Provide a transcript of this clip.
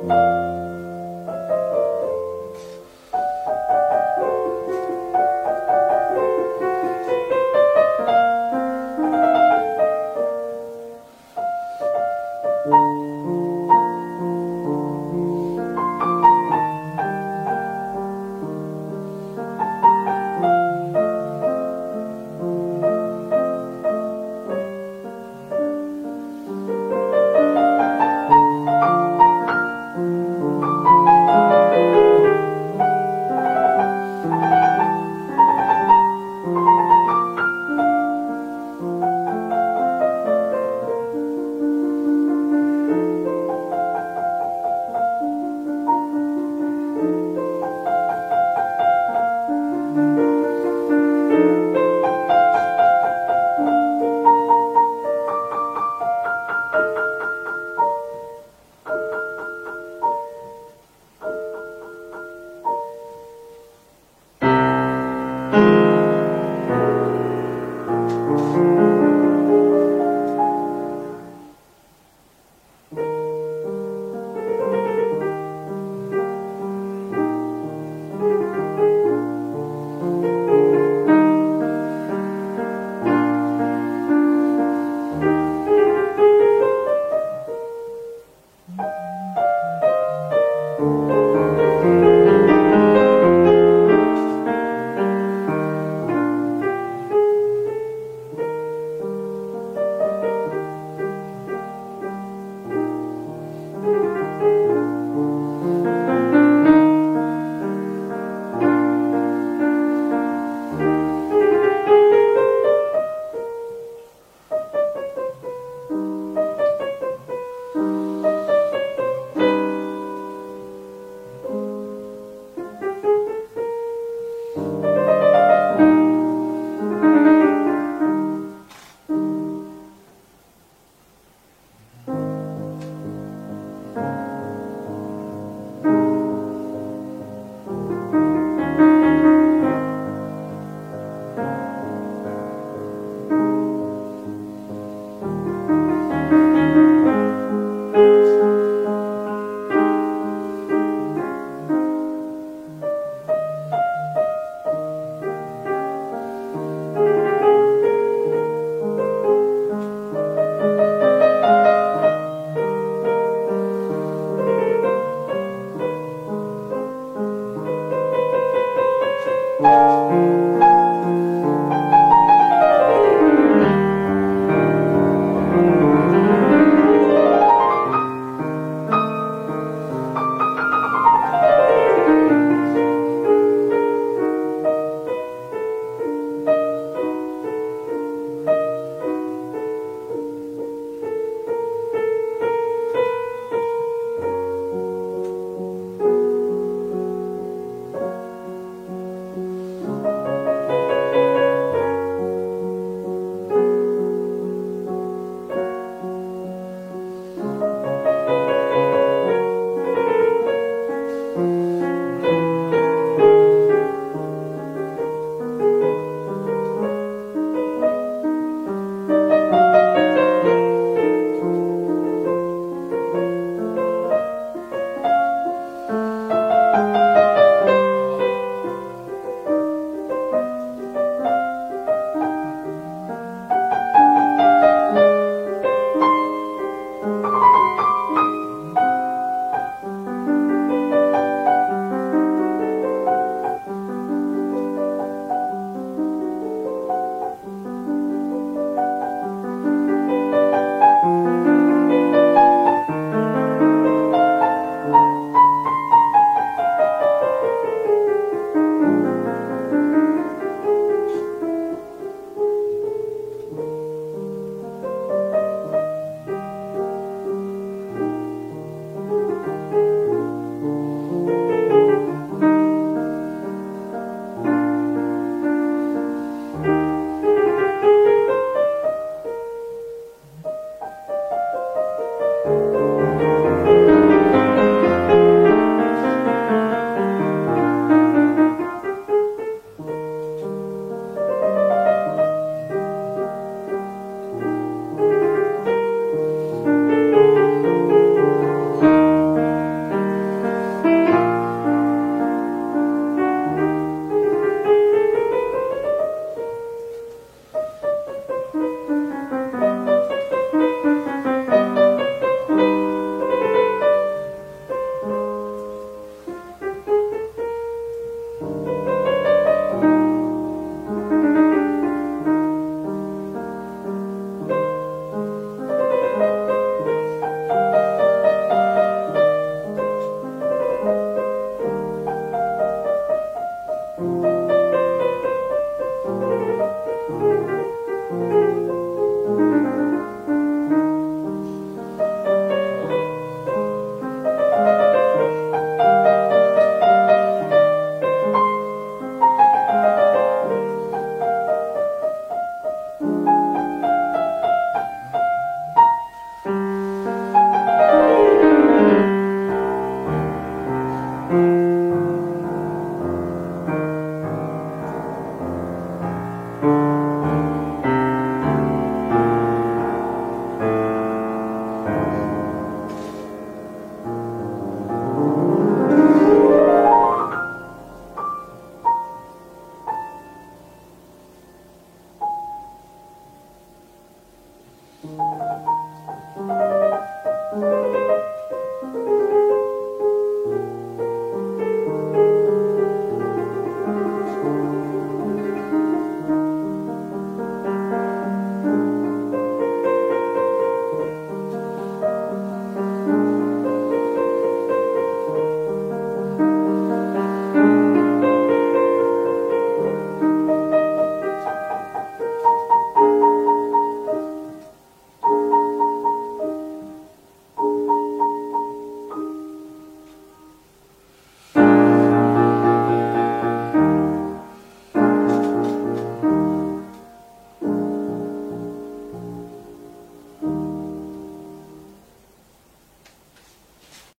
Música you